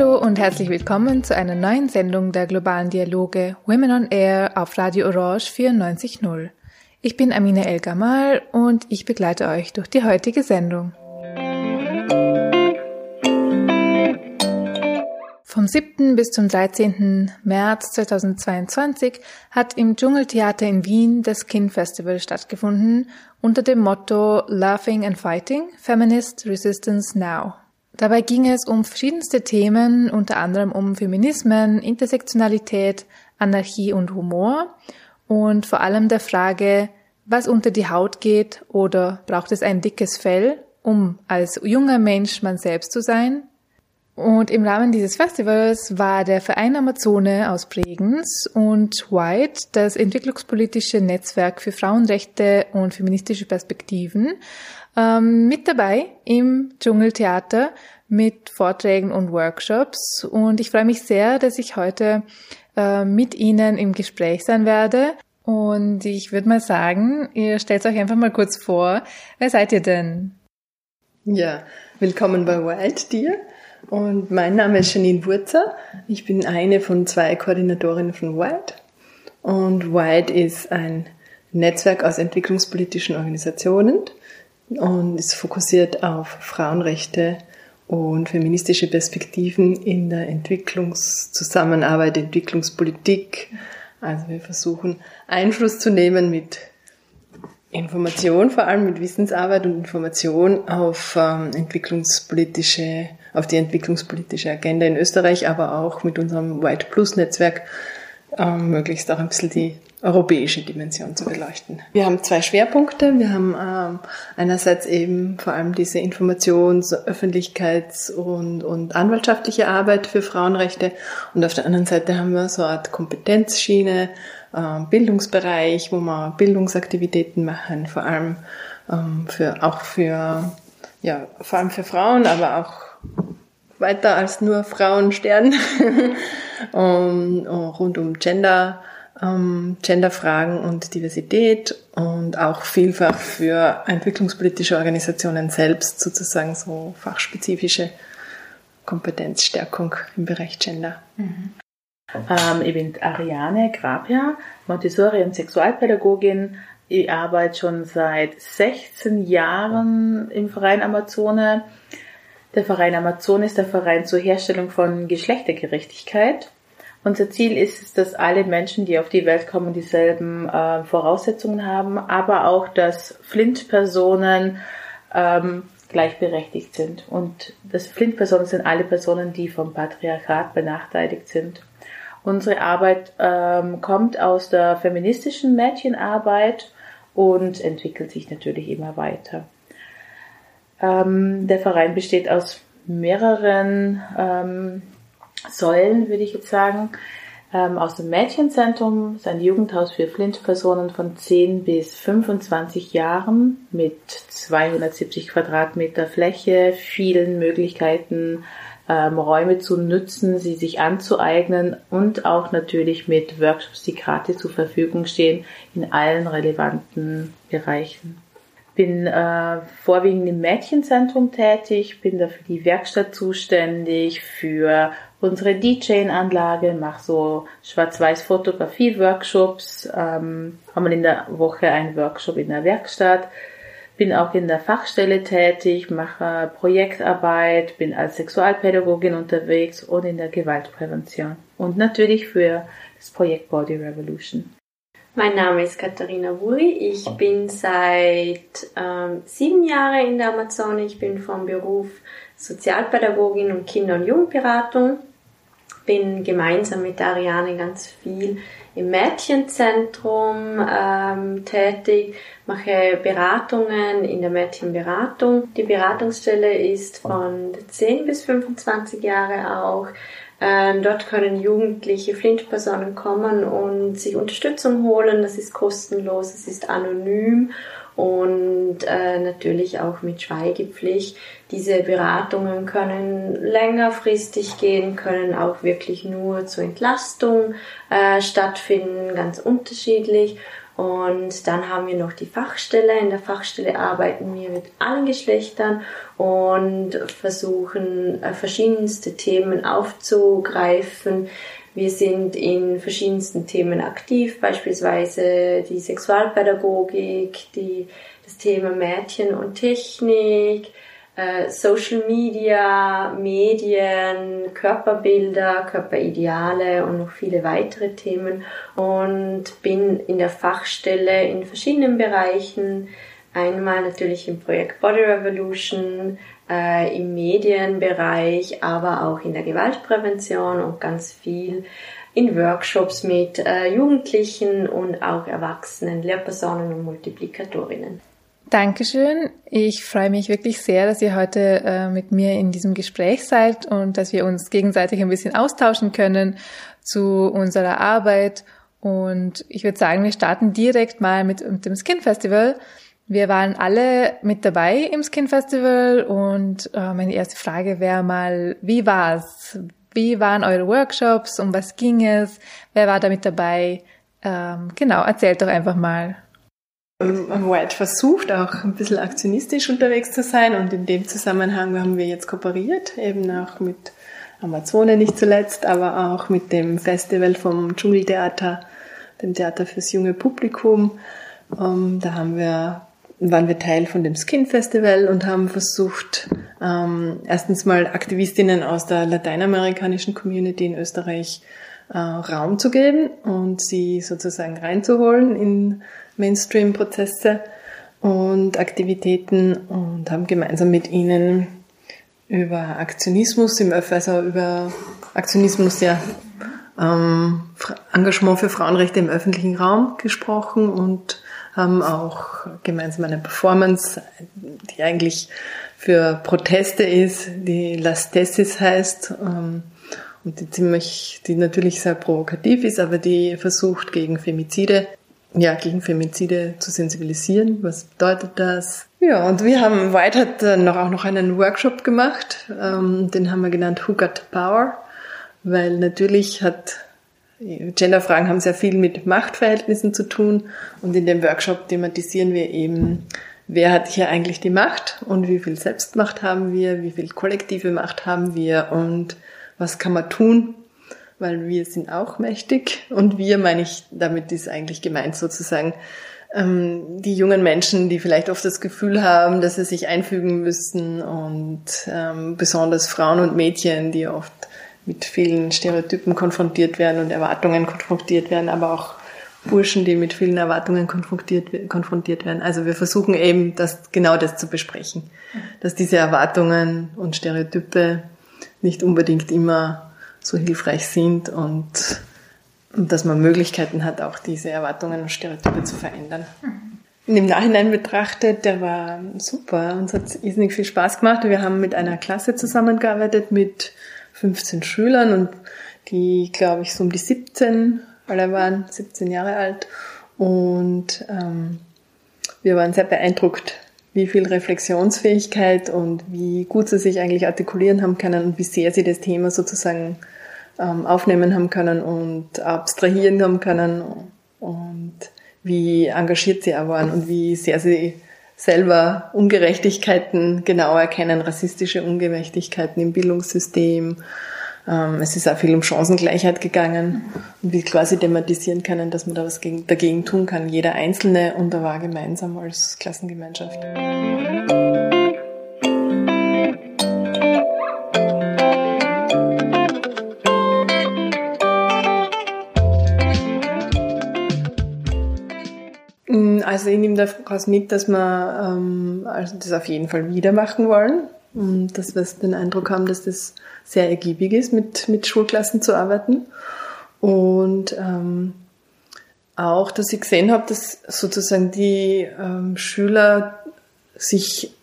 Hallo und herzlich willkommen zu einer neuen Sendung der globalen Dialoge Women on Air auf Radio Orange 94.0. Ich bin Amina El Gamal und ich begleite euch durch die heutige Sendung. Vom 7. bis zum 13. März 2022 hat im Dschungeltheater in Wien das Kin Festival stattgefunden unter dem Motto Laughing and Fighting Feminist Resistance Now. Dabei ging es um verschiedenste Themen, unter anderem um Feminismen, Intersektionalität, Anarchie und Humor und vor allem der Frage, was unter die Haut geht oder braucht es ein dickes Fell, um als junger Mensch man selbst zu sein. Und im Rahmen dieses Festivals war der Verein Amazone aus Bregenz und White, das entwicklungspolitische Netzwerk für Frauenrechte und feministische Perspektiven, ähm, mit dabei im Dschungeltheater mit Vorträgen und Workshops. Und ich freue mich sehr, dass ich heute äh, mit Ihnen im Gespräch sein werde. Und ich würde mal sagen, ihr stellt euch einfach mal kurz vor. Wer seid ihr denn? Ja, willkommen bei Wild Deer. Und mein Name ist Janine Wurzer. Ich bin eine von zwei Koordinatorinnen von Wild. Und Wild ist ein Netzwerk aus entwicklungspolitischen Organisationen und ist fokussiert auf Frauenrechte und feministische Perspektiven in der Entwicklungszusammenarbeit, Entwicklungspolitik. Also wir versuchen Einfluss zu nehmen mit Information, vor allem mit Wissensarbeit und Information auf ähm, entwicklungspolitische, auf die entwicklungspolitische Agenda in Österreich, aber auch mit unserem White Plus Netzwerk ähm, möglichst auch ein bisschen die europäische Dimension zu beleuchten. Wir haben zwei Schwerpunkte. Wir haben ähm, einerseits eben vor allem diese Informations-, Öffentlichkeits- und, und anwaltschaftliche Arbeit für Frauenrechte und auf der anderen Seite haben wir so eine Art Kompetenzschiene, äh, Bildungsbereich, wo wir Bildungsaktivitäten machen, vor allem ähm, für auch für ja vor allem für Frauen, aber auch weiter als nur Frauenstern um, rund um Gender ähm, Genderfragen und Diversität und auch vielfach für entwicklungspolitische Organisationen selbst sozusagen so fachspezifische Kompetenzstärkung im Bereich Gender. Mhm. Ähm, ich bin Ariane Grabja, Montessori- und Sexualpädagogin. Ich arbeite schon seit 16 Jahren im Verein Amazone. Der Verein Amazone ist der Verein zur Herstellung von Geschlechtergerechtigkeit. Unser Ziel ist es, dass alle Menschen, die auf die Welt kommen, dieselben äh, Voraussetzungen haben, aber auch, dass Flint-Personen ähm, gleichberechtigt sind. Und das Flint-Personen sind alle Personen, die vom Patriarchat benachteiligt sind. Unsere Arbeit ähm, kommt aus der feministischen Mädchenarbeit und entwickelt sich natürlich immer weiter. Ähm, der Verein besteht aus mehreren ähm, Säulen, würde ich jetzt sagen. Ähm, aus dem Mädchenzentrum ist ein Jugendhaus für Flint-Personen von 10 bis 25 Jahren mit 270 Quadratmeter Fläche, vielen Möglichkeiten, ähm, Räume zu nutzen, sie sich anzueignen und auch natürlich mit Workshops, die gratis zur Verfügung stehen, in allen relevanten Bereichen bin äh, vorwiegend im Mädchenzentrum tätig, bin da für die Werkstatt zuständig, für unsere DJ-Anlage, mache so Schwarz-Weiß-Fotografie-Workshops, ähm, haben in der Woche einen Workshop in der Werkstatt, bin auch in der Fachstelle tätig, mache Projektarbeit, bin als Sexualpädagogin unterwegs und in der Gewaltprävention und natürlich für das Projekt Body Revolution. Mein Name ist Katharina Wuri. Ich bin seit ähm, sieben Jahren in der Amazone. Ich bin vom Beruf Sozialpädagogin und Kinder- und Jugendberatung bin gemeinsam mit Ariane ganz viel im Mädchenzentrum ähm, tätig, mache Beratungen in der Mädchenberatung. Die Beratungsstelle ist von 10 bis 25 Jahre auch. Ähm, dort können jugendliche Flintpersonen kommen und sich Unterstützung holen. Das ist kostenlos, es ist anonym und äh, natürlich auch mit Schweigepflicht. Diese Beratungen können längerfristig gehen, können auch wirklich nur zur Entlastung äh, stattfinden, ganz unterschiedlich. Und dann haben wir noch die Fachstelle. In der Fachstelle arbeiten wir mit allen Geschlechtern und versuchen äh, verschiedenste Themen aufzugreifen. Wir sind in verschiedensten Themen aktiv, beispielsweise die Sexualpädagogik, die, das Thema Mädchen und Technik, Social Media, Medien, Körperbilder, Körperideale und noch viele weitere Themen und bin in der Fachstelle in verschiedenen Bereichen. Einmal natürlich im Projekt Body Revolution, äh, im Medienbereich, aber auch in der Gewaltprävention und ganz viel in Workshops mit äh, Jugendlichen und auch Erwachsenen, Lehrpersonen und Multiplikatorinnen. Dankeschön. Ich freue mich wirklich sehr, dass ihr heute äh, mit mir in diesem Gespräch seid und dass wir uns gegenseitig ein bisschen austauschen können zu unserer Arbeit. Und ich würde sagen, wir starten direkt mal mit, mit dem Skin Festival. Wir waren alle mit dabei im Skin Festival und äh, meine erste Frage wäre mal, wie war's? Wie waren eure Workshops? Um was ging es? Wer war da mit dabei? Ähm, genau, erzählt doch einfach mal. White versucht auch ein bisschen aktionistisch unterwegs zu sein und in dem Zusammenhang haben wir jetzt kooperiert, eben auch mit Amazone nicht zuletzt, aber auch mit dem Festival vom Dschungeltheater, dem Theater fürs junge Publikum. Um, ähm, da haben wir waren wir Teil von dem Skin Festival und haben versucht, ähm, erstens mal Aktivistinnen aus der lateinamerikanischen Community in Österreich äh, Raum zu geben und sie sozusagen reinzuholen in Mainstream-Prozesse und Aktivitäten und haben gemeinsam mit ihnen über Aktionismus im Öff, also über Aktionismus, ja, ähm, Engagement für Frauenrechte im öffentlichen Raum gesprochen und haben auch gemeinsam eine Performance, die eigentlich für Proteste ist, die Las Tessis heißt, ähm, und die ziemlich, die natürlich sehr provokativ ist, aber die versucht gegen Femizide, ja, gegen Femizide zu sensibilisieren. Was bedeutet das? Ja, und wir haben weiter dann noch auch noch einen Workshop gemacht, ähm, den haben wir genannt Who Got Power, weil natürlich hat Genderfragen haben sehr viel mit Machtverhältnissen zu tun und in dem Workshop thematisieren wir eben, wer hat hier eigentlich die Macht und wie viel Selbstmacht haben wir, wie viel kollektive Macht haben wir und was kann man tun, weil wir sind auch mächtig und wir meine ich, damit ist eigentlich gemeint sozusagen ähm, die jungen Menschen, die vielleicht oft das Gefühl haben, dass sie sich einfügen müssen und ähm, besonders Frauen und Mädchen, die oft mit vielen Stereotypen konfrontiert werden und Erwartungen konfrontiert werden, aber auch Burschen, die mit vielen Erwartungen konfrontiert, konfrontiert werden. Also wir versuchen eben, das, genau das zu besprechen, dass diese Erwartungen und Stereotype nicht unbedingt immer so hilfreich sind und, und dass man Möglichkeiten hat, auch diese Erwartungen und Stereotype zu verändern. Mhm. Im Nachhinein betrachtet, der war super. Uns hat irrsinnig viel Spaß gemacht. Wir haben mit einer Klasse zusammengearbeitet mit 15 Schülern und die, glaube ich, so um die 17 alle waren, 17 Jahre alt. Und ähm, wir waren sehr beeindruckt, wie viel Reflexionsfähigkeit und wie gut sie sich eigentlich artikulieren haben können und wie sehr sie das Thema sozusagen ähm, aufnehmen haben können und abstrahieren haben können und wie engagiert sie auch waren und wie sehr sie selber Ungerechtigkeiten genau erkennen, rassistische Ungerechtigkeiten im Bildungssystem. Ähm, es ist auch viel um Chancengleichheit gegangen und wie quasi thematisieren können, dass man da was dagegen tun kann, jeder Einzelne und da war gemeinsam als Klassengemeinschaft. Also ich nehme daraus mit, dass wir ähm, also das auf jeden Fall wieder machen wollen. Und dass wir den Eindruck haben, dass das sehr ergiebig ist, mit, mit Schulklassen zu arbeiten. Und ähm, auch, dass ich gesehen habe, dass sozusagen die ähm, Schüler sich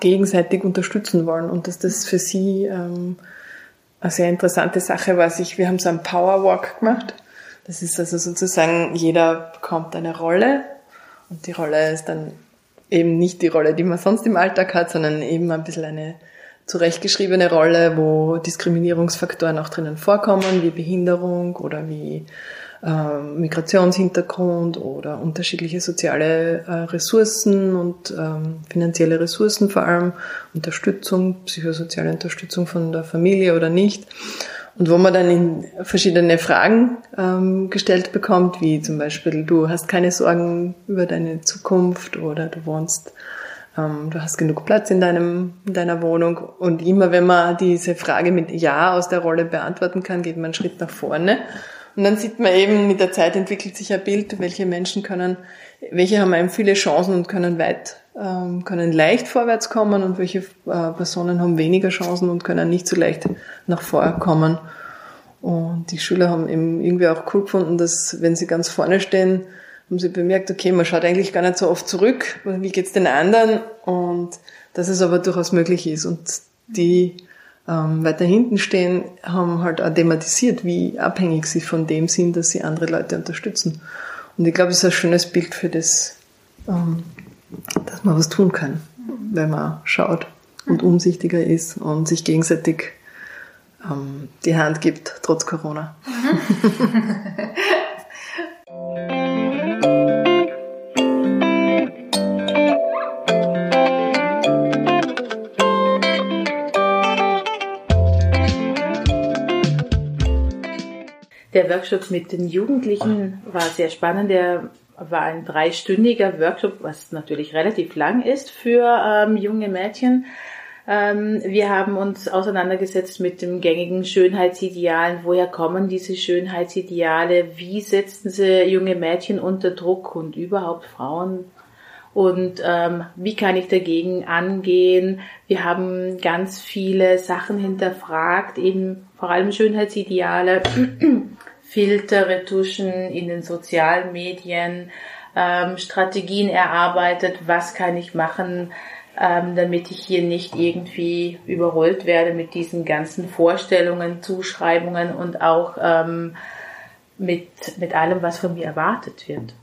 gegenseitig unterstützen wollen und dass das für sie ähm, eine sehr interessante Sache war. Ich, wir haben so einen Powerwalk gemacht. Das ist also sozusagen, jeder bekommt eine Rolle und die Rolle ist dann eben nicht die Rolle, die man sonst im Alltag hat, sondern eben ein bisschen eine zurechtgeschriebene Rolle, wo Diskriminierungsfaktoren auch drinnen vorkommen, wie Behinderung oder wie äh, Migrationshintergrund oder unterschiedliche soziale äh, Ressourcen und ähm, finanzielle Ressourcen vor allem, Unterstützung, psychosoziale Unterstützung von der Familie oder nicht. Und wo man dann in verschiedene Fragen ähm, gestellt bekommt, wie zum Beispiel, du hast keine Sorgen über deine Zukunft oder du wohnst, ähm, du hast genug Platz in, deinem, in deiner Wohnung. Und immer wenn man diese Frage mit Ja aus der Rolle beantworten kann, geht man einen Schritt nach vorne. Und dann sieht man eben, mit der Zeit entwickelt sich ein Bild, welche Menschen können, welche haben eben viele Chancen und können weit, können leicht vorwärts kommen und welche äh, Personen haben weniger Chancen und können nicht so leicht nach vorne kommen. Und die Schüler haben eben irgendwie auch cool gefunden, dass wenn sie ganz vorne stehen, haben sie bemerkt, okay, man schaut eigentlich gar nicht so oft zurück, wie geht's den anderen und dass es aber durchaus möglich ist. Und die ähm, weiter hinten stehen, haben halt auch thematisiert, wie abhängig sie von dem sind, dass sie andere Leute unterstützen. Und ich glaube, es ist ein schönes Bild für das, ähm, dass man was tun kann, wenn man schaut und umsichtiger ist und sich gegenseitig ähm, die Hand gibt, trotz Corona. Der Workshop mit den Jugendlichen war sehr spannend. Der war ein dreistündiger Workshop, was natürlich relativ lang ist für ähm, junge Mädchen. Ähm, wir haben uns auseinandergesetzt mit dem gängigen Schönheitsidealen. Woher kommen diese Schönheitsideale? Wie setzen sie junge Mädchen unter Druck und überhaupt Frauen? Und ähm, wie kann ich dagegen angehen? Wir haben ganz viele Sachen hinterfragt, eben vor allem Schönheitsideale Filter, Retuschen in den sozialen Medien, ähm, Strategien erarbeitet, was kann ich machen, ähm, damit ich hier nicht irgendwie überrollt werde mit diesen ganzen Vorstellungen, Zuschreibungen und auch ähm, mit, mit allem, was von mir erwartet wird.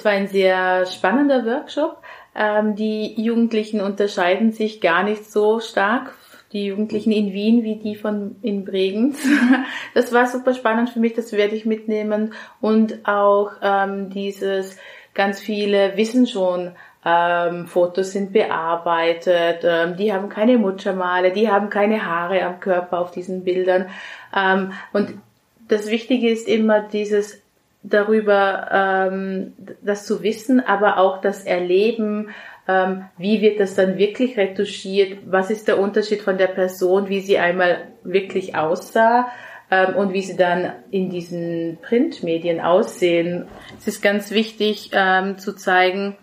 Es war ein sehr spannender Workshop. Ähm, die Jugendlichen unterscheiden sich gar nicht so stark, die Jugendlichen in Wien wie die von in Bregenz. Das war super spannend für mich, das werde ich mitnehmen. Und auch ähm, dieses ganz viele wissen schon, ähm, Fotos sind bearbeitet, ähm, die haben keine Muttermale, die haben keine Haare am Körper auf diesen Bildern. Ähm, und das Wichtige ist immer dieses darüber, ähm, das zu wissen, aber auch das Erleben, ähm, wie wird das dann wirklich retuschiert, was ist der Unterschied von der Person, wie sie einmal wirklich aussah ähm, und wie sie dann in diesen Printmedien aussehen. Es ist ganz wichtig ähm, zu zeigen,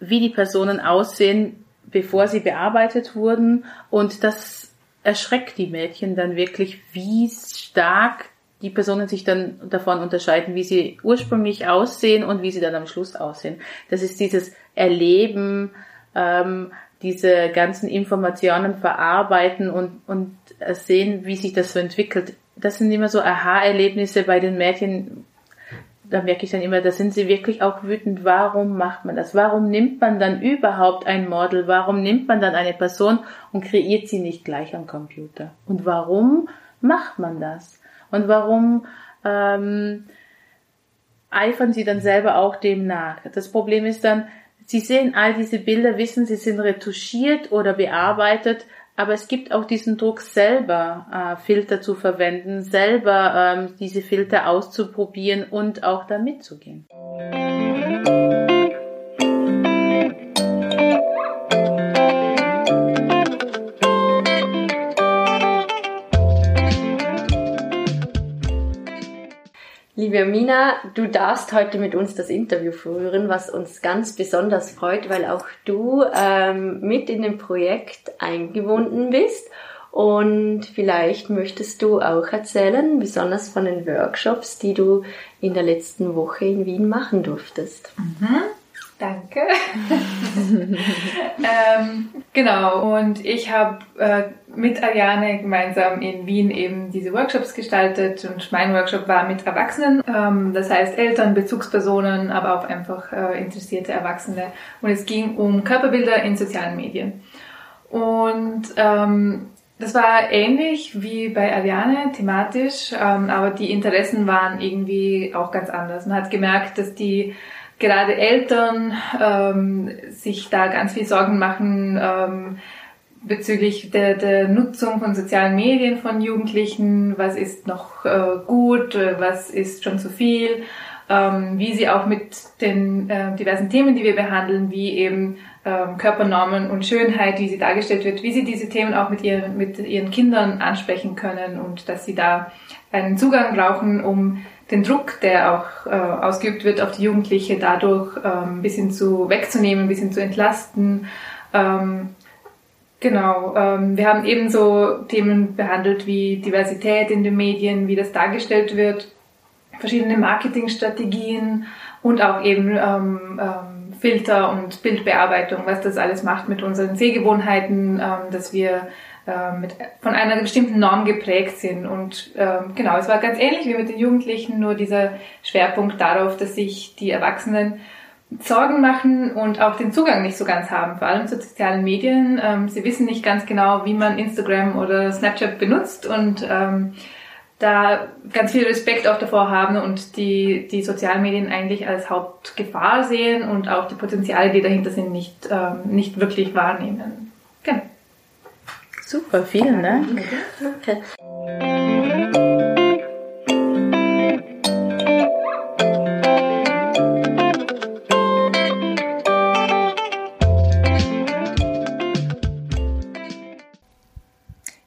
wie die Personen aussehen, bevor sie bearbeitet wurden und das erschreckt die Mädchen dann wirklich, wie stark die Personen sich dann davon unterscheiden, wie sie ursprünglich aussehen und wie sie dann am Schluss aussehen. Das ist dieses Erleben, ähm, diese ganzen Informationen verarbeiten und, und sehen, wie sich das so entwickelt. Das sind immer so Aha-Erlebnisse bei den Mädchen. Da merke ich dann immer, da sind sie wirklich auch wütend. Warum macht man das? Warum nimmt man dann überhaupt ein Model? Warum nimmt man dann eine Person und kreiert sie nicht gleich am Computer? Und warum macht man das? Und warum ähm, eifern sie dann selber auch dem nach? Das Problem ist dann, sie sehen all diese Bilder, wissen, sie sind retuschiert oder bearbeitet, aber es gibt auch diesen Druck selber äh, Filter zu verwenden, selber ähm, diese Filter auszuprobieren und auch da mitzugehen. Liebe Amina, du darfst heute mit uns das Interview führen, was uns ganz besonders freut, weil auch du ähm, mit in dem Projekt eingebunden bist. Und vielleicht möchtest du auch erzählen, besonders von den Workshops, die du in der letzten Woche in Wien machen durftest. Mhm. Danke. ähm, genau, und ich habe äh, mit Ariane gemeinsam in Wien eben diese Workshops gestaltet und mein Workshop war mit Erwachsenen, ähm, das heißt Eltern, Bezugspersonen, aber auch einfach äh, interessierte Erwachsene. Und es ging um Körperbilder in sozialen Medien. Und ähm, das war ähnlich wie bei Ariane thematisch, ähm, aber die Interessen waren irgendwie auch ganz anders. Man hat gemerkt, dass die gerade Eltern ähm, sich da ganz viel Sorgen machen ähm, bezüglich der, der Nutzung von sozialen Medien von Jugendlichen. Was ist noch äh, gut, was ist schon zu viel? Ähm, wie sie auch mit den äh, diversen Themen, die wir behandeln, wie eben ähm, Körpernormen und Schönheit, wie sie dargestellt wird, wie sie diese Themen auch mit ihren, mit ihren Kindern ansprechen können und dass sie da einen Zugang brauchen, um den Druck, der auch äh, ausgeübt wird auf die Jugendliche, dadurch ähm, ein bisschen zu wegzunehmen, ein bisschen zu entlasten. Ähm, genau, ähm, wir haben ebenso Themen behandelt wie Diversität in den Medien, wie das dargestellt wird, verschiedene Marketingstrategien und auch eben ähm, ähm, Filter und Bildbearbeitung, was das alles macht mit unseren Sehgewohnheiten, ähm, dass wir äh, mit, von einer bestimmten Norm geprägt sind. Und ähm, genau, es war ganz ähnlich wie mit den Jugendlichen, nur dieser Schwerpunkt darauf, dass sich die Erwachsenen Sorgen machen und auch den Zugang nicht so ganz haben, vor allem zu sozialen Medien. Ähm, sie wissen nicht ganz genau, wie man Instagram oder Snapchat benutzt und ähm, da ganz viel Respekt auch davor haben und die, die sozialen Medien eigentlich als Hauptgefahr sehen und auch die Potenziale, die dahinter sind, nicht, ähm, nicht wirklich wahrnehmen. Super, vielen Dank.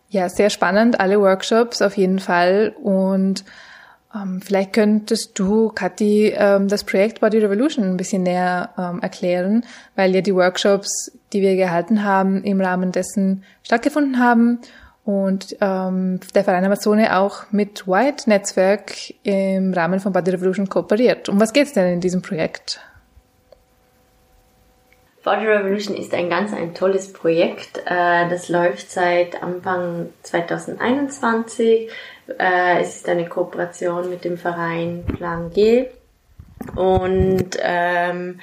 Ja, sehr spannend, alle Workshops auf jeden Fall. Und ähm, vielleicht könntest du, Kathi, ähm, das Projekt Body Revolution ein bisschen näher ähm, erklären, weil ja die Workshops, die wir gehalten haben, im Rahmen dessen stattgefunden haben und ähm, der Verein Amazone auch mit White Netzwerk im Rahmen von Body Revolution kooperiert. Um was geht es denn in diesem Projekt? Body Revolution ist ein ganz ein tolles Projekt. Äh, das läuft seit Anfang 2021. Äh, es ist eine Kooperation mit dem Verein Plan G und ähm,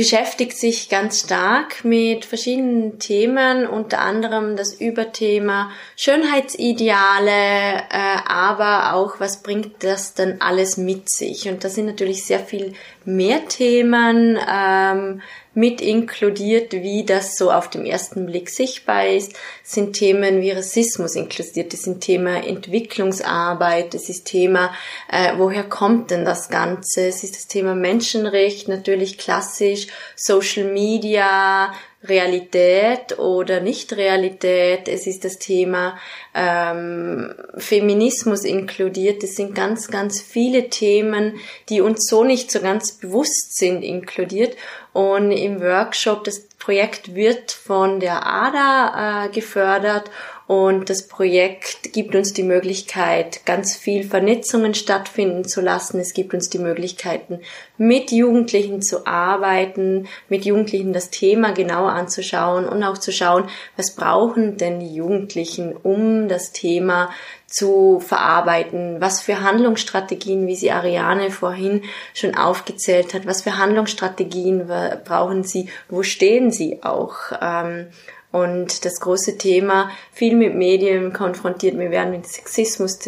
beschäftigt sich ganz stark mit verschiedenen Themen, unter anderem das Überthema Schönheitsideale, äh, aber auch was bringt das denn alles mit sich? Und da sind natürlich sehr viel mehr Themen. Ähm, mit inkludiert, wie das so auf dem ersten Blick sichtbar ist, sind Themen wie Rassismus inkludiert, das sind Thema Entwicklungsarbeit, das ist Thema, äh, woher kommt denn das Ganze, es ist das Thema Menschenrecht, natürlich klassisch, Social Media, Realität oder Nicht-Realität. Es ist das Thema ähm, Feminismus inkludiert. Es sind ganz, ganz viele Themen, die uns so nicht so ganz bewusst sind, inkludiert. Und im Workshop, das Projekt wird von der ADA äh, gefördert und das Projekt gibt uns die Möglichkeit, ganz viel Vernetzungen stattfinden zu lassen. Es gibt uns die Möglichkeiten, mit Jugendlichen zu arbeiten, mit Jugendlichen das Thema genauer anzuschauen und auch zu schauen, was brauchen denn die Jugendlichen, um das Thema zu verarbeiten, was für Handlungsstrategien, wie sie Ariane vorhin schon aufgezählt hat, was für Handlungsstrategien brauchen sie, wo stehen sie auch. Ähm, und das große Thema, viel mit Medien konfrontiert, wir werden mit Sexismus,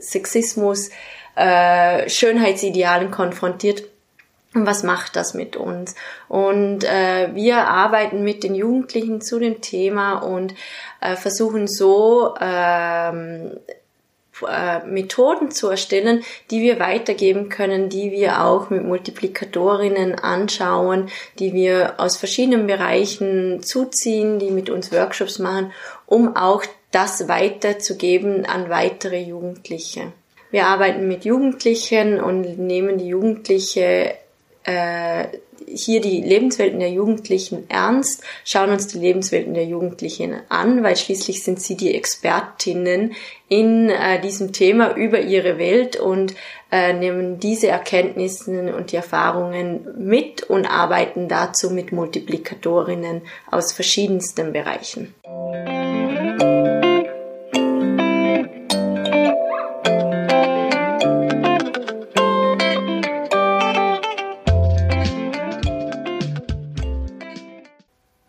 Sexismus äh, Schönheitsidealen konfrontiert. Und was macht das mit uns? Und äh, wir arbeiten mit den Jugendlichen zu dem Thema und äh, versuchen so ähm, äh, Methoden zu erstellen, die wir weitergeben können, die wir auch mit Multiplikatorinnen anschauen, die wir aus verschiedenen Bereichen zuziehen, die mit uns Workshops machen, um auch das weiterzugeben an weitere Jugendliche. Wir arbeiten mit Jugendlichen und nehmen die Jugendliche äh, hier die Lebenswelten der Jugendlichen ernst, schauen uns die Lebenswelten der Jugendlichen an, weil schließlich sind sie die Expertinnen in äh, diesem Thema über ihre Welt und äh, nehmen diese Erkenntnisse und die Erfahrungen mit und arbeiten dazu mit Multiplikatorinnen aus verschiedensten Bereichen.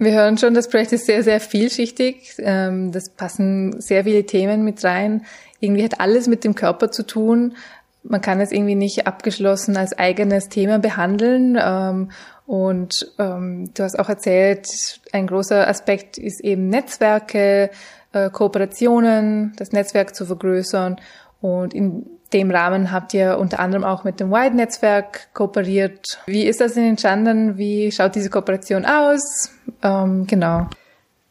Wir hören schon, das Projekt ist sehr, sehr vielschichtig. Ähm, das passen sehr viele Themen mit rein. Irgendwie hat alles mit dem Körper zu tun. Man kann es irgendwie nicht abgeschlossen als eigenes Thema behandeln. Ähm, und ähm, du hast auch erzählt, ein großer Aspekt ist eben Netzwerke, äh, Kooperationen, das Netzwerk zu vergrößern. Und in dem Rahmen habt ihr unter anderem auch mit dem Wide-Netzwerk kooperiert. Wie ist das denn entstanden? Wie schaut diese Kooperation aus? Ähm, genau.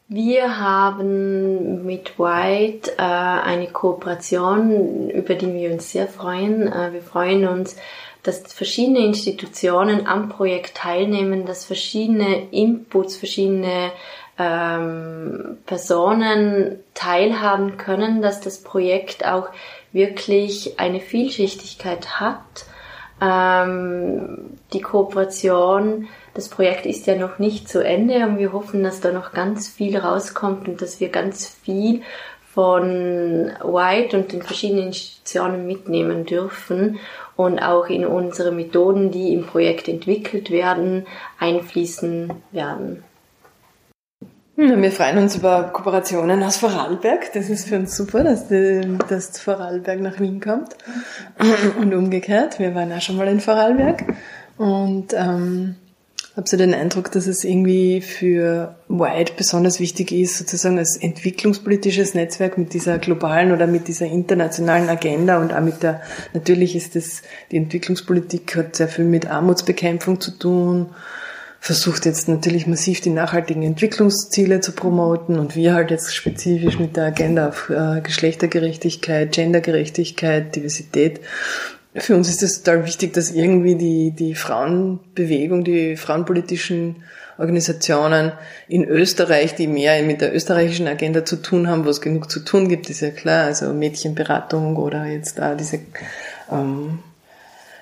Wir haben mit White äh, eine Kooperation, über die wir uns sehr freuen. Äh, wir freuen uns, dass verschiedene Institutionen am Projekt teilnehmen, dass verschiedene Inputs, verschiedene ähm, Personen teilhaben können, dass das Projekt auch wirklich eine Vielschichtigkeit hat. Ähm, die Kooperation, das Projekt ist ja noch nicht zu Ende und wir hoffen, dass da noch ganz viel rauskommt und dass wir ganz viel von White und den verschiedenen Institutionen mitnehmen dürfen und auch in unsere Methoden, die im Projekt entwickelt werden, einfließen werden. Wir freuen uns über Kooperationen aus Vorarlberg. Das ist für uns super, dass, die, dass Vorarlberg nach Wien kommt. Und umgekehrt. Wir waren auch schon mal in Vorarlberg. Und ähm, habe so den Eindruck, dass es irgendwie für White besonders wichtig ist, sozusagen als entwicklungspolitisches Netzwerk mit dieser globalen oder mit dieser internationalen Agenda und auch mit der, natürlich ist das, die Entwicklungspolitik hat sehr viel mit Armutsbekämpfung zu tun versucht jetzt natürlich massiv die nachhaltigen Entwicklungsziele zu promoten und wir halt jetzt spezifisch mit der Agenda auf äh, Geschlechtergerechtigkeit, Gendergerechtigkeit, Diversität. Für uns ist es total wichtig, dass irgendwie die, die Frauenbewegung, die frauenpolitischen Organisationen in Österreich, die mehr mit der österreichischen Agenda zu tun haben, wo es genug zu tun gibt, ist ja klar, also Mädchenberatung oder jetzt da diese ähm,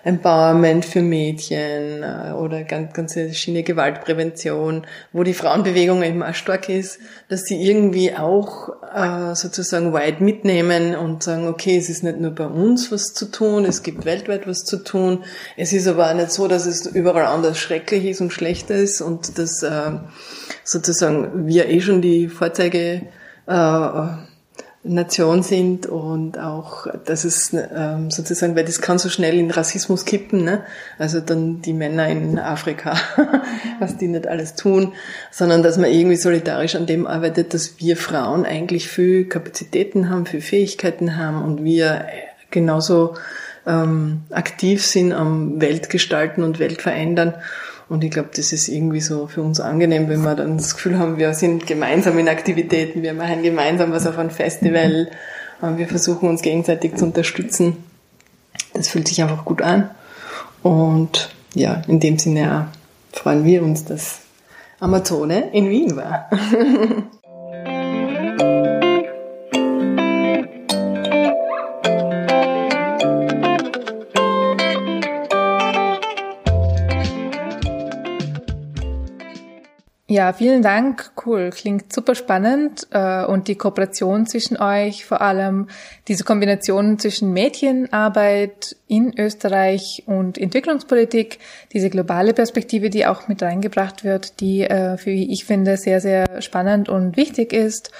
Empowerment für Mädchen äh, oder ganz, ganze Schiene Gewaltprävention, wo die Frauenbewegung eben auch stark ist, dass sie irgendwie auch äh, sozusagen weit mitnehmen und sagen, okay, es ist nicht nur bei uns was zu tun, es gibt weltweit was zu tun. Es ist aber auch nicht so, dass es überall anders schrecklich ist und schlecht ist und dass äh, sozusagen wir eh schon die Vorzeige äh, Nation sind und auch, dass es ähm, sozusagen, weil das kann so schnell in Rassismus kippen, ne? also dann die Männer in Afrika, was die nicht alles tun, sondern dass man irgendwie solidarisch an dem arbeitet, dass wir Frauen eigentlich viel Kapazitäten haben, viel Fähigkeiten haben und wir genauso ähm, aktiv sind am Weltgestalten und Weltverändern und ich glaube, das ist irgendwie so für uns angenehm, wenn wir dann das Gefühl haben, wir sind gemeinsam in Aktivitäten, wir machen gemeinsam was auf einem Festival, wir versuchen uns gegenseitig zu unterstützen. Das fühlt sich einfach gut an. Und ja, in dem Sinne auch freuen wir uns, dass Amazone in Wien war. Ja, vielen Dank. Cool. Klingt super spannend. Äh, und die Kooperation zwischen euch, vor allem diese Kombination zwischen Mädchenarbeit in Österreich und Entwicklungspolitik, diese globale Perspektive, die auch mit reingebracht wird, die äh, für ich finde sehr, sehr spannend und wichtig ist.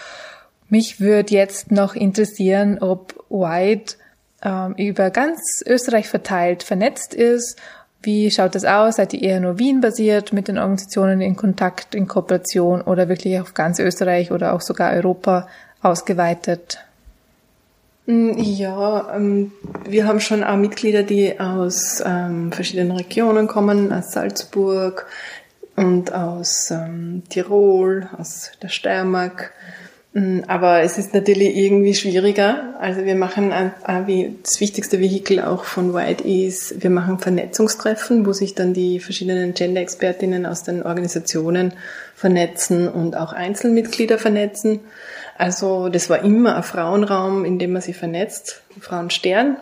Mich würde jetzt noch interessieren, ob White ähm, über ganz Österreich verteilt vernetzt ist wie schaut das aus? Seid ihr eher nur Wien basiert mit den Organisationen in Kontakt, in Kooperation oder wirklich auf ganz Österreich oder auch sogar Europa ausgeweitet? Mm, ja, ähm, wir haben schon auch Mitglieder, die aus ähm, verschiedenen Regionen kommen, aus Salzburg und aus ähm, Tirol, aus der Steiermark. Mm, aber es ist natürlich irgendwie schwieriger. Also wir machen das wichtigste Vehikel auch von White ist, wir machen Vernetzungstreffen, wo sich dann die verschiedenen Gender-Expertinnen aus den Organisationen vernetzen und auch Einzelmitglieder vernetzen. Also das war immer ein Frauenraum, in dem man sich vernetzt, Frauenstern,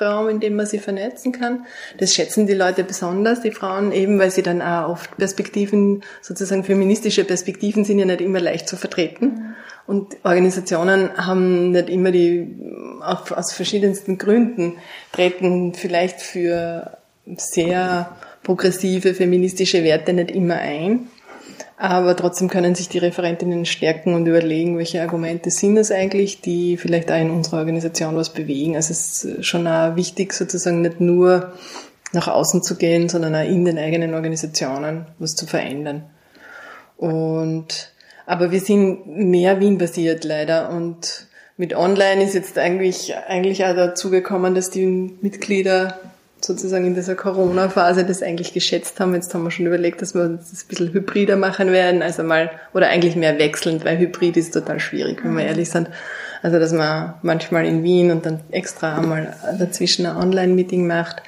Raum, in dem man sie vernetzen kann. Das schätzen die Leute besonders, die Frauen, eben weil sie dann auch oft Perspektiven, sozusagen feministische Perspektiven sind ja nicht immer leicht zu vertreten. Und Organisationen haben nicht immer die, auf, aus verschiedensten Gründen, treten vielleicht für sehr progressive feministische Werte nicht immer ein. Aber trotzdem können sich die Referentinnen stärken und überlegen, welche Argumente sind es eigentlich, die vielleicht auch in unserer Organisation was bewegen. Also es ist schon auch wichtig, sozusagen nicht nur nach außen zu gehen, sondern auch in den eigenen Organisationen was zu verändern. Und, aber wir sind mehr Wien-basiert leider und mit Online ist jetzt eigentlich, eigentlich auch dazu gekommen, dass die Mitglieder sozusagen in dieser Corona-Phase das eigentlich geschätzt haben. Jetzt haben wir schon überlegt, dass wir das ein bisschen hybrider machen werden, also mal, oder eigentlich mehr wechselnd, weil Hybrid ist total schwierig, wenn wir mhm. ehrlich sind. Also, dass man manchmal in Wien und dann extra einmal dazwischen ein Online-Meeting macht.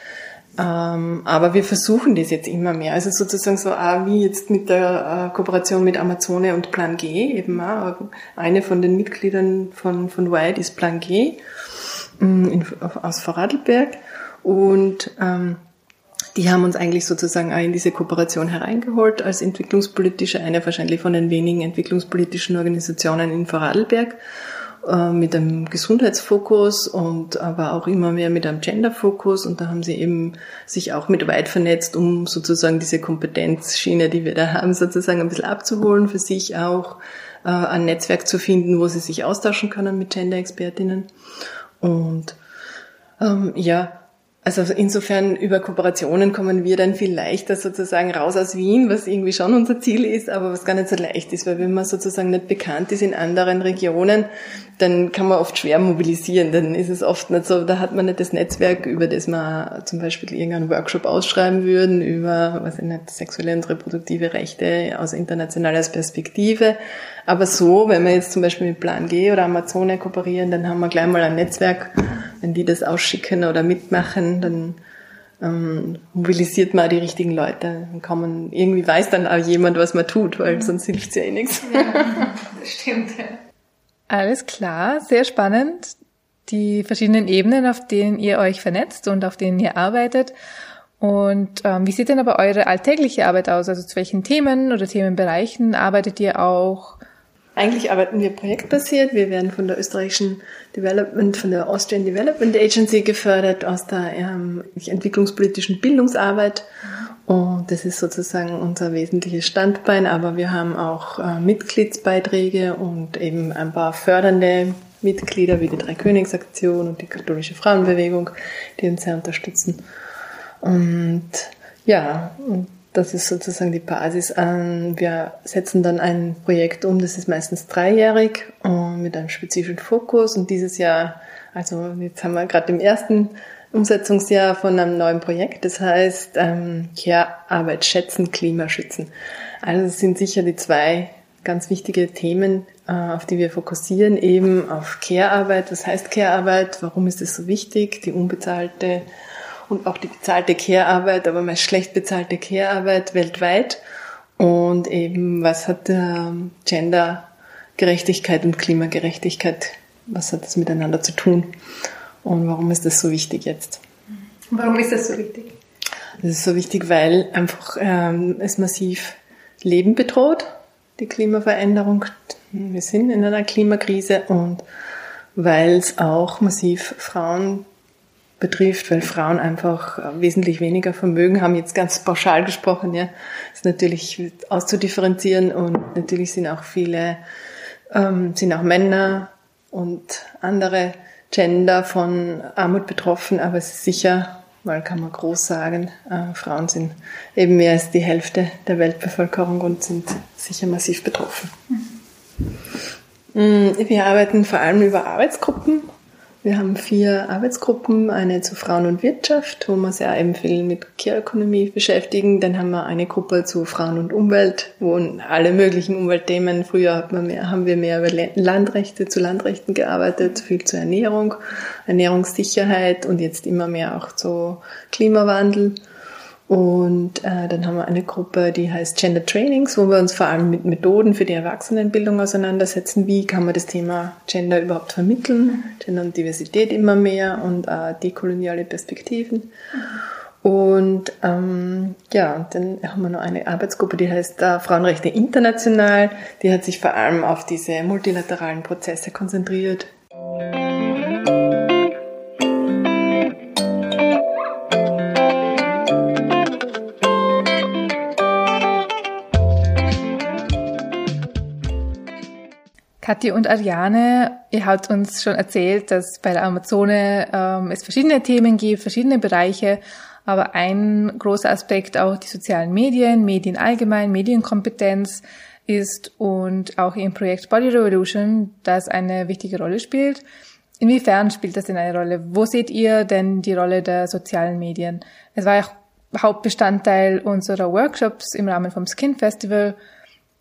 Ähm, aber wir versuchen das jetzt immer mehr. Also sozusagen so auch wie jetzt mit der äh, Kooperation mit Amazone und Plan G eben auch. Eine von den Mitgliedern von, von White ist Plan G mm, in, aus Vorarlberg. Und ähm, die haben uns eigentlich sozusagen auch in diese Kooperation hereingeholt als entwicklungspolitische, eine wahrscheinlich von den wenigen entwicklungspolitischen Organisationen in Vorarlberg äh, mit einem Gesundheitsfokus und aber auch immer mehr mit einem Genderfokus und da haben sie eben sich auch mit weit vernetzt, um sozusagen diese Kompetenzschiene, die wir da haben, sozusagen ein bisschen abzuholen, für sich auch äh, ein Netzwerk zu finden, wo sie sich austauschen können mit Gender-Expertinnen. Und ähm, ja, also insofern über Kooperationen kommen wir dann viel leichter sozusagen raus aus Wien, was irgendwie schon unser Ziel ist, aber was gar nicht so leicht ist, weil wenn man sozusagen nicht bekannt ist in anderen Regionen, dann kann man oft schwer mobilisieren. Dann ist es oft nicht so, da hat man nicht das Netzwerk, über das man zum Beispiel irgendeinen Workshop ausschreiben würden, über, was ich nicht, sexuelle und reproduktive Rechte aus internationaler Perspektive. Aber so, wenn wir jetzt zum Beispiel mit Plan G oder Amazone kooperieren, dann haben wir gleich mal ein Netzwerk, wenn die das ausschicken oder mitmachen, dann ähm, mobilisiert man auch die richtigen Leute. Dann kann man, irgendwie weiß dann auch jemand, was man tut, weil sonst hilft es ja eh nichts. Ja, das stimmt. Alles klar, sehr spannend. Die verschiedenen Ebenen, auf denen ihr euch vernetzt und auf denen ihr arbeitet. Und ähm, wie sieht denn aber eure alltägliche Arbeit aus? Also zu welchen Themen oder Themenbereichen arbeitet ihr auch? Eigentlich arbeiten wir projektbasiert. Wir werden von der österreichischen Development, von der Austrian Development Agency gefördert aus der ähm, entwicklungspolitischen Bildungsarbeit. Und das ist sozusagen unser wesentliches Standbein. Aber wir haben auch äh, Mitgliedsbeiträge und eben ein paar fördernde Mitglieder wie die Dreikönigsaktion und die katholische Frauenbewegung, die uns sehr unterstützen. Und ja, und das ist sozusagen die Basis. Wir setzen dann ein Projekt um, das ist meistens dreijährig mit einem spezifischen Fokus. Und dieses Jahr, also jetzt haben wir gerade im ersten Umsetzungsjahr von einem neuen Projekt, das heißt ähm, Care-Arbeit schätzen, Klimaschützen. Also das sind sicher die zwei ganz wichtige Themen, äh, auf die wir fokussieren, eben auf Care-Arbeit. Was heißt Care-Arbeit? Warum ist es so wichtig? Die unbezahlte und auch die bezahlte Care-Arbeit, aber meist schlecht bezahlte Care-Arbeit weltweit. Und eben, was hat ähm, Gendergerechtigkeit und Klimagerechtigkeit, was hat das miteinander zu tun? Und warum ist das so wichtig jetzt? Warum ist das so wichtig? Das ist so wichtig, weil einfach ähm, es massiv Leben bedroht, die Klimaveränderung. Wir sind in einer Klimakrise und weil es auch massiv Frauen betrifft, weil Frauen einfach wesentlich weniger Vermögen haben, jetzt ganz pauschal gesprochen, ja, ist natürlich auszudifferenzieren und natürlich sind auch viele, ähm, sind auch Männer und andere Gender von Armut betroffen, aber es ist sicher, weil kann man groß sagen, äh, Frauen sind eben mehr als die Hälfte der Weltbevölkerung und sind sicher massiv betroffen. Mhm. Wir arbeiten vor allem über Arbeitsgruppen Wir haben vier Arbeitsgruppen, eine zu Frauen und Wirtschaft, wo wir uns ja eben viel mit Care-Ökonomie beschäftigen. Dann haben wir eine Gruppe zu Frauen und Umwelt, wo alle möglichen Umweltthemen, früher hat man mehr, haben wir mehr über Landrechte zu Landrechten gearbeitet, viel zur Ernährung, Ernährungssicherheit und jetzt immer mehr auch zu Klimawandel. Und äh, dann haben wir eine Gruppe, die heißt Gender Trainings, wo wir uns vor allem mit Methoden für die Erwachsenenbildung auseinandersetzen. Wie kann man das Thema Gender überhaupt vermitteln? Gender und Diversität immer mehr und äh, dekoloniale Perspektiven. Und ähm, ja, dann haben wir noch eine Arbeitsgruppe, die heißt äh, Frauenrechte International. Die hat sich vor allem auf diese multilateralen Prozesse konzentriert. Kathi und Ariane, ihr habt uns schon erzählt, dass bei der Amazone ähm, es verschiedene Themen gibt, verschiedene Bereiche, aber ein großer Aspekt auch die sozialen Medien, Medien allgemein, Medienkompetenz ist und auch im Projekt Body Revolution, das eine wichtige Rolle spielt. Inwiefern spielt das denn eine Rolle? Wo seht ihr denn die Rolle der sozialen Medien? Es war ja Hauptbestandteil unserer Workshops im Rahmen vom Skin Festival.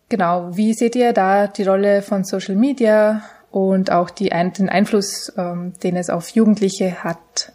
Genau, wie seht ihr da die Rolle von Social Media und auch die, den Einfluss, ähm, den es auf Jugendliche hat?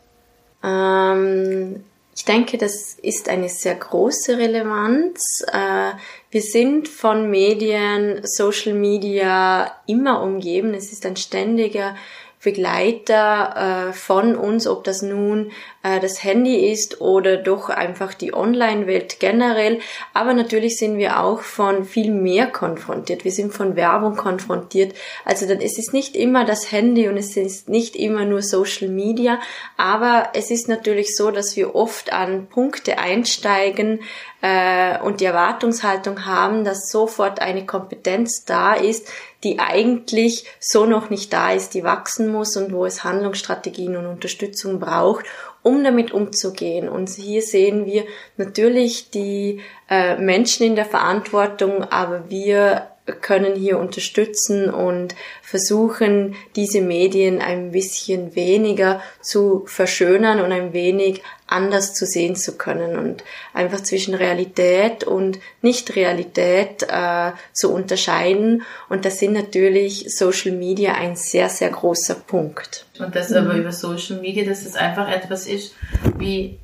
Ähm, ich denke, das ist eine sehr große Relevanz. Äh, wir sind von Medien, Social Media immer umgeben. Es ist ein ständiger Begleiter äh, von uns, ob das nun äh, das Handy ist oder doch einfach die Online-Welt generell. Aber natürlich sind wir auch von viel mehr konfrontiert. Wir sind von Werbung konfrontiert. Also dann, es ist nicht immer das Handy und es ist nicht immer nur Social Media, aber es ist natürlich so, dass wir oft an Punkte einsteigen, äh, und die Erwartungshaltung haben, dass sofort eine Kompetenz da ist, die eigentlich so noch nicht da ist, die wachsen muss und wo es Handlungsstrategien und Unterstützung braucht, um damit umzugehen. Und hier sehen wir natürlich die äh, Menschen in der Verantwortung, aber wir können hier unterstützen und versuchen, diese Medien ein bisschen weniger zu verschönern und ein wenig anders zu sehen zu können und einfach zwischen Realität und Nicht-Realität äh, zu unterscheiden. Und das sind natürlich Social Media ein sehr, sehr großer Punkt. Und das aber über Social Media, dass das einfach etwas ist, wie,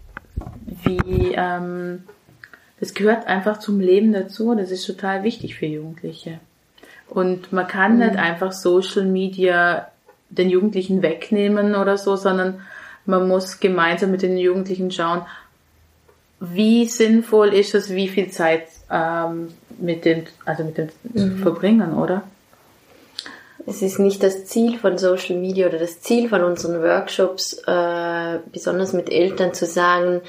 wie ähm, das gehört einfach zum Leben dazu. Das ist total wichtig für Jugendliche. Und man kann mhm. nicht einfach Social Media den Jugendlichen wegnehmen oder so, sondern man muss gemeinsam mit den Jugendlichen schauen, wie sinnvoll ist es, wie viel Zeit ähm, mit dem, also mit dem mhm. zu verbringen, oder? Es ist nicht das Ziel von Social Media oder das Ziel von unseren Workshops, äh, besonders mit Eltern zu sagen,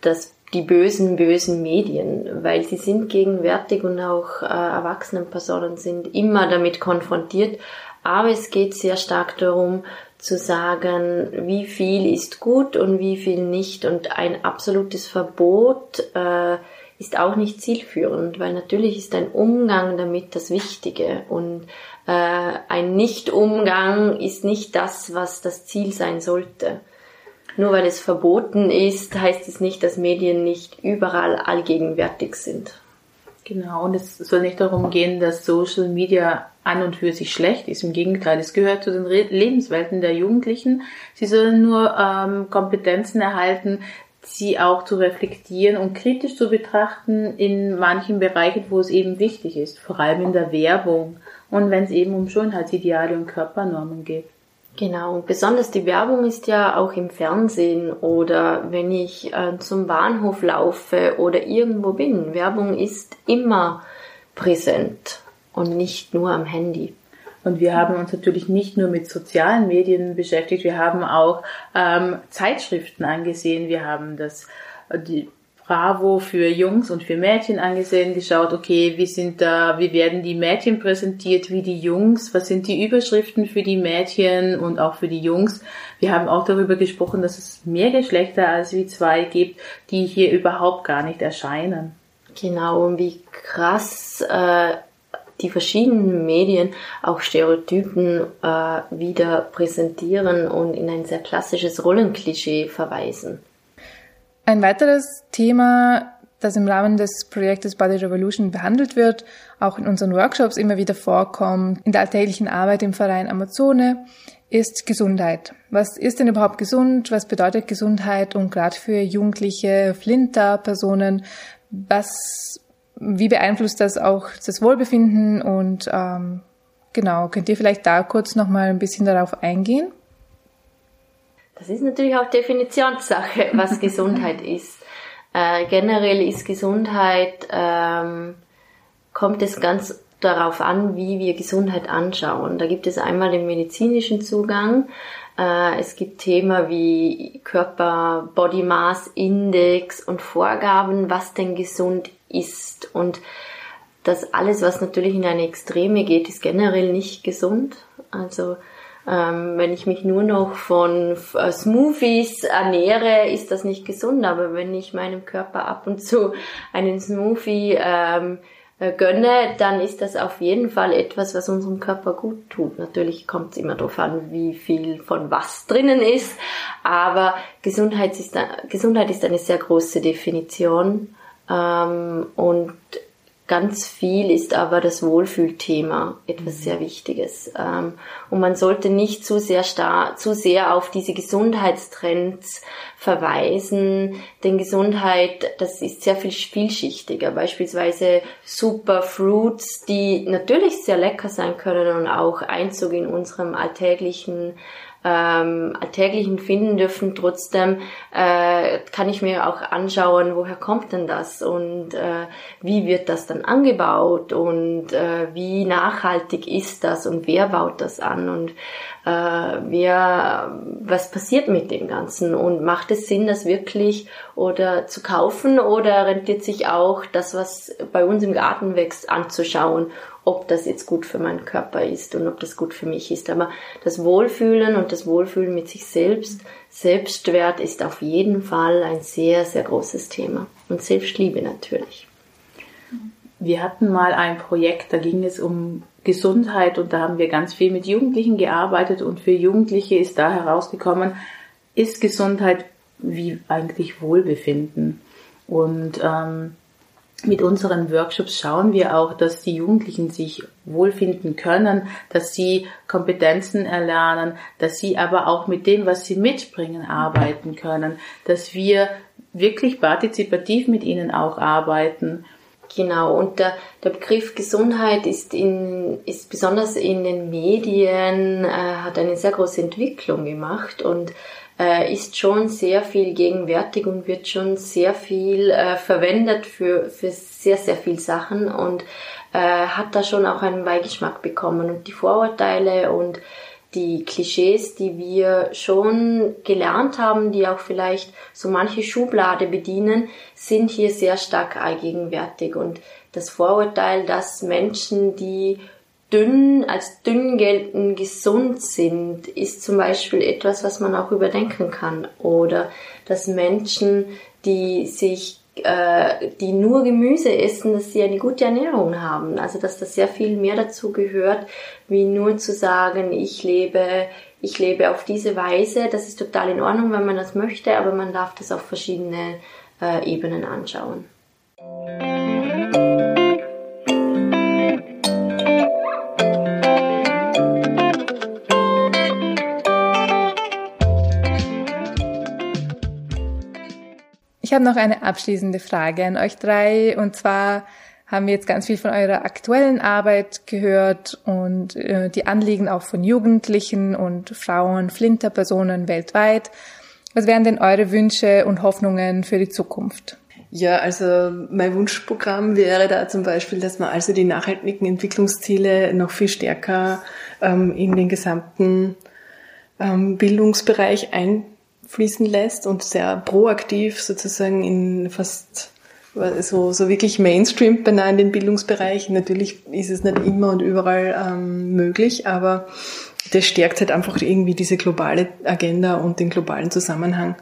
dass die bösen, bösen Medien, weil sie sind gegenwärtig und auch äh, erwachsenen Personen sind immer damit konfrontiert. Aber es geht sehr stark darum, zu sagen, wie viel ist gut und wie viel nicht. Und ein absolutes Verbot äh, ist auch nicht zielführend, weil natürlich ist ein Umgang damit das Wichtige und äh, ein Nicht-Umgang ist nicht das, was das Ziel sein sollte. Nur weil es verboten ist, heißt es nicht, dass Medien nicht überall allgegenwärtig sind. Genau, und es soll nicht darum gehen, dass Social Media an und für sich schlecht ist. Im Gegenteil, es gehört zu den Lebenswelten der Jugendlichen. Sie sollen nur ähm, Kompetenzen erhalten, sie auch zu reflektieren und kritisch zu betrachten in manchen Bereichen, wo es eben wichtig ist, vor allem in der Werbung und wenn es eben um Schönheitsideale und Körpernormen geht. Genau, besonders die Werbung ist ja auch im Fernsehen oder wenn ich äh, zum Bahnhof laufe oder irgendwo bin. Werbung ist immer präsent und nicht nur am Handy. Und wir haben uns natürlich nicht nur mit sozialen Medien beschäftigt, wir haben auch ähm, Zeitschriften angesehen, wir haben das die Bravo für Jungs und für Mädchen angesehen, geschaut, okay, wie sind da, wie werden die Mädchen präsentiert, wie die Jungs, was sind die Überschriften für die Mädchen und auch für die Jungs. Wir haben auch darüber gesprochen, dass es mehr Geschlechter als wie zwei gibt, die hier überhaupt gar nicht erscheinen. Genau, und wie krass äh, die verschiedenen Medien auch Stereotypen äh, wieder präsentieren und in ein sehr klassisches Rollenklischee verweisen. Ein weiteres Thema, das im Rahmen des Projektes Body Revolution behandelt wird, auch in unseren Workshops immer wieder vorkommt, in der alltäglichen Arbeit im Verein Amazone, ist Gesundheit. Was ist denn überhaupt gesund? Was bedeutet Gesundheit? Und gerade für jugendliche Flinter-Personen, was, wie beeinflusst das auch das Wohlbefinden? Und ähm, genau, könnt ihr vielleicht da kurz nochmal ein bisschen darauf eingehen? Das ist natürlich auch Definitionssache, was Gesundheit ist. Äh, generell ist Gesundheit, ähm, kommt es ganz darauf an, wie wir Gesundheit anschauen. Da gibt es einmal den medizinischen Zugang. Äh, es gibt Themen wie Körper, Body Mass Index und Vorgaben, was denn gesund ist. Und das alles, was natürlich in eine Extreme geht, ist generell nicht gesund. Also ähm, wenn ich mich nur noch von äh, Smoothies ernähre, ist das nicht gesund. Aber wenn ich meinem Körper ab und zu einen Smoothie ähm, äh, gönne, dann ist das auf jeden Fall etwas, was unserem Körper gut tut. Natürlich kommt es immer darauf an, wie viel von was drinnen ist. Aber Gesundheit ist, Gesundheit ist eine sehr große Definition. Ähm, und Ganz viel ist aber das Wohlfühlthema etwas sehr Wichtiges. Ähm, und man sollte nicht zu sehr star zu sehr auf diese Gesundheitstrends verweisen, denn Gesundheit, das ist sehr viel vielschichtiger. Beispielsweise Superfruits, die natürlich sehr lecker sein können und auch Einzug in unserem alltäglichen ähm, alltäglichen finden dürfen. Trotzdem äh, kann ich mir auch anschauen, woher kommt denn das und äh, wie wird das dann angebaut und äh, wie nachhaltig ist das und wer baut das an und äh, wer, was passiert mit dem Ganzen und macht es Sinn, das wirklich oder zu kaufen oder rentiert sich auch das, was bei uns im Garten wächst, anzuschauen ob das jetzt gut für meinen Körper ist und ob das gut für mich ist. Aber das Wohlfühlen und das Wohlfühlen mit sich selbst, Selbstwert ist auf jeden Fall ein sehr, sehr großes Thema. Und Selbstliebe natürlich. Wir hatten mal ein Projekt, da ging es um Gesundheit und da haben wir ganz viel mit Jugendlichen gearbeitet und für Jugendliche ist da herausgekommen, ist Gesundheit wie eigentlich Wohlbefinden. Und ähm, mit unseren Workshops schauen wir auch, dass die Jugendlichen sich wohlfinden können, dass sie Kompetenzen erlernen, dass sie aber auch mit dem, was sie mitbringen, arbeiten können, dass wir wirklich partizipativ mit ihnen auch arbeiten. Genau, und der, der Begriff Gesundheit ist, in, ist besonders in den Medien, äh, hat eine sehr große Entwicklung gemacht und äh, ist schon sehr viel gegenwärtig und wird schon sehr viel äh, verwendet für, für sehr, sehr viel Sachen und äh, hat da schon auch einen Beigeschmack bekommen. Und die Vorurteile und die Klischees, die wir schon gelernt haben, die auch vielleicht so manche Schublade bedienen, sind hier sehr stark allgegenwärtig. Und das Vorurteil, dass Menschen, die dünn, als dünn gelten, gesund sind, ist zum Beispiel etwas, was man auch überdenken kann. Oder dass Menschen, die sich äh, die nur Gemüse essen, dass sie eine gute Ernährung haben. Also dass das sehr viel mehr dazu gehört, wie nur zu sagen, ich lebe, ich lebe auf diese Weise. Das ist total in Ordnung, wenn man das möchte, aber man darf das auf verschiedene äh, Ebenen anschauen. Habe noch eine abschließende Frage an euch drei. Und zwar haben wir jetzt ganz viel von eurer aktuellen Arbeit gehört und äh, die Anliegen auch von Jugendlichen und Frauen, Flinterpersonen weltweit. Was wären denn eure Wünsche und Hoffnungen für die Zukunft? Ja, also mein Wunschprogramm wäre da zum Beispiel, dass man also die nachhaltigen Entwicklungsziele noch viel stärker ähm, in den gesamten ähm, Bildungsbereich ein fließen lässt und sehr proaktiv sozusagen in fast so, so wirklich Mainstream beinahe in den Bildungsbereich. Natürlich ist es nicht immer und überall ähm, möglich, aber das stärkt halt einfach irgendwie diese globale Agenda und den globalen Zusammenhang.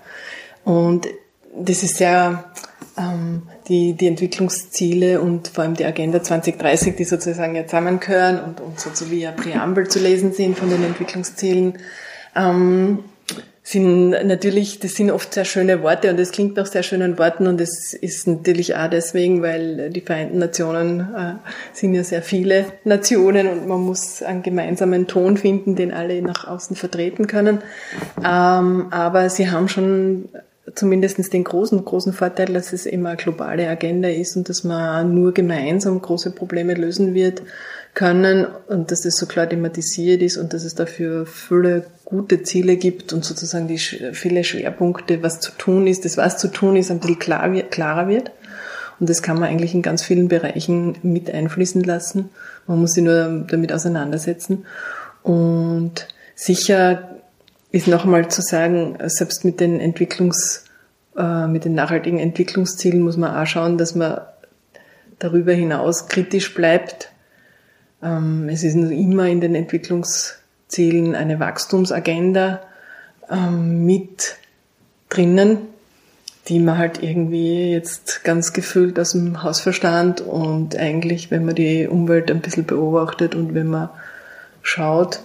Und das ist sehr ähm, die, die Entwicklungsziele und vor allem die Agenda 2030, die sozusagen ja zusammengehören und, und so wie ein Präambel zu lesen sind von den Entwicklungszielen, ähm, sind natürlich, das sind oft sehr schöne Worte und es klingt nach sehr schönen Worten und es ist natürlich auch deswegen, weil die Vereinten Nationen äh, sind ja sehr viele Nationen und man muss einen gemeinsamen Ton finden, den alle nach außen vertreten können. Ähm, aber sie haben schon zumindest den großen, großen Vorteil, dass es immer eine globale Agenda ist und dass man nur gemeinsam große Probleme lösen wird können und dass es so klar thematisiert ist und dass es dafür viele gute Ziele gibt und sozusagen die viele Schwerpunkte, was zu tun ist, das was zu tun ist, ein bisschen klar, klarer wird. Und das kann man eigentlich in ganz vielen Bereichen mit einfließen lassen. Man muss sich nur damit auseinandersetzen. Und sicher ist noch einmal zu sagen, selbst mit den Entwicklungs, äh, mit den nachhaltigen Entwicklungszielen muss man auch schauen, dass man darüber hinaus kritisch bleibt. Ähm, es ist immer in den Entwicklungszielen eine Wachstumsagenda ähm, mit drinnen, die man halt irgendwie jetzt ganz gefühlt aus dem Haus verstand und eigentlich, wenn man die Umwelt ein bisschen beobachtet und wenn man schaut,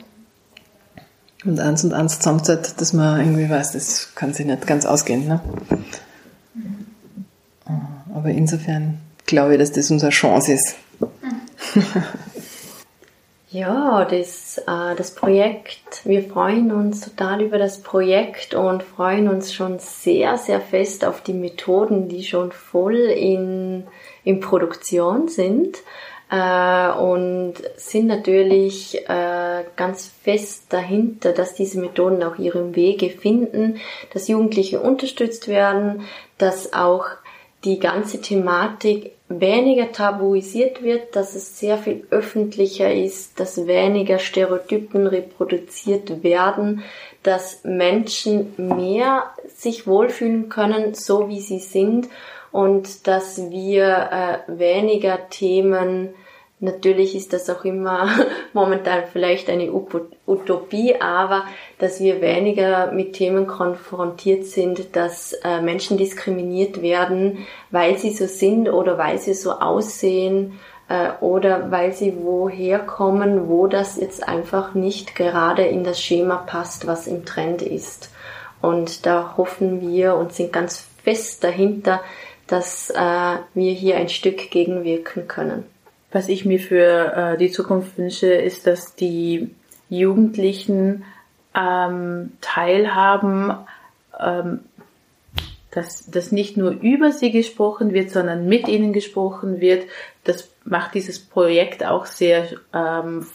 und eins und eins zusammenzählt, dass man irgendwie weiß, das kann sich nicht ganz ausgehen. Ne? Aber insofern glaube ich, dass das unsere Chance ist. Ja, das, äh, das Projekt, wir freuen uns total über das Projekt und freuen uns schon sehr, sehr fest auf die Methoden, die schon voll in, in Produktion sind äh, und sind natürlich äh, ganz fest dahinter, dass diese Methoden auch ihren Wege finden, dass Jugendliche unterstützt werden, dass auch die ganze Thematik weniger tabuisiert wird, dass es sehr viel öffentlicher ist, dass weniger Stereotypen reproduziert werden, dass Menschen mehr sich wohlfühlen können, so wie sie sind und dass wir äh, weniger Themen Natürlich ist das auch immer momentan vielleicht eine Utopie, aber dass wir weniger mit Themen konfrontiert sind, dass äh, Menschen diskriminiert werden, weil sie so sind oder weil sie so aussehen äh, oder weil sie woher kommen, wo das jetzt einfach nicht gerade in das Schema passt, was im Trend ist. Und da hoffen wir und sind ganz fest dahinter, dass äh, wir hier ein Stück gegenwirken können. Was ich mir für äh, die Zukunft wünsche, ist, dass die Jugendlichen ähm, teilhaben, ähm, dass, dass nicht nur über sie gesprochen wird, sondern mit ihnen gesprochen wird. Das macht dieses Projekt auch sehr ähm,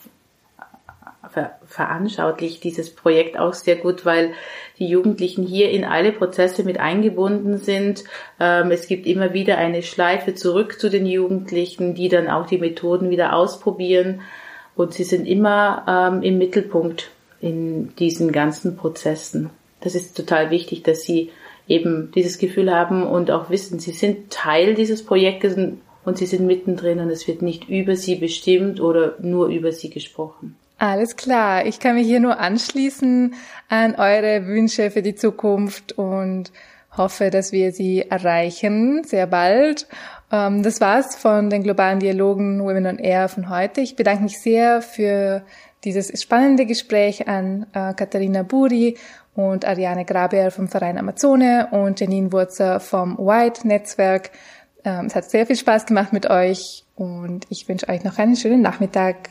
ver veranschaulicht, dieses Projekt auch sehr gut, weil die Jugendlichen hier in alle Prozesse mit eingebunden sind. Ähm, es gibt immer wieder eine Schleife zurück zu den Jugendlichen, die dann auch die Methoden wieder ausprobieren. Und sie sind immer ähm, im Mittelpunkt in diesen ganzen Prozessen. Das ist total wichtig, dass sie eben dieses Gefühl haben und auch wissen, sie sind Teil dieses Projektes und sie sind mittendrin und es wird nicht über sie bestimmt oder nur über sie gesprochen. Alles klar. Ich kann mich hier nur anschließen an eure Wünsche für die Zukunft und hoffe, dass wir sie erreichen sehr bald. Ähm, das war's von den globalen Dialogen Women on Air von heute. Ich bedanke mich sehr für dieses spannende Gespräch an äh, Katharina Buri und Ariane Graber vom Verein Amazone und Janine Wurzer vom White Netzwerk. Ähm, es hat sehr viel Spaß gemacht mit euch und ich wünsche euch noch einen schönen Nachmittag.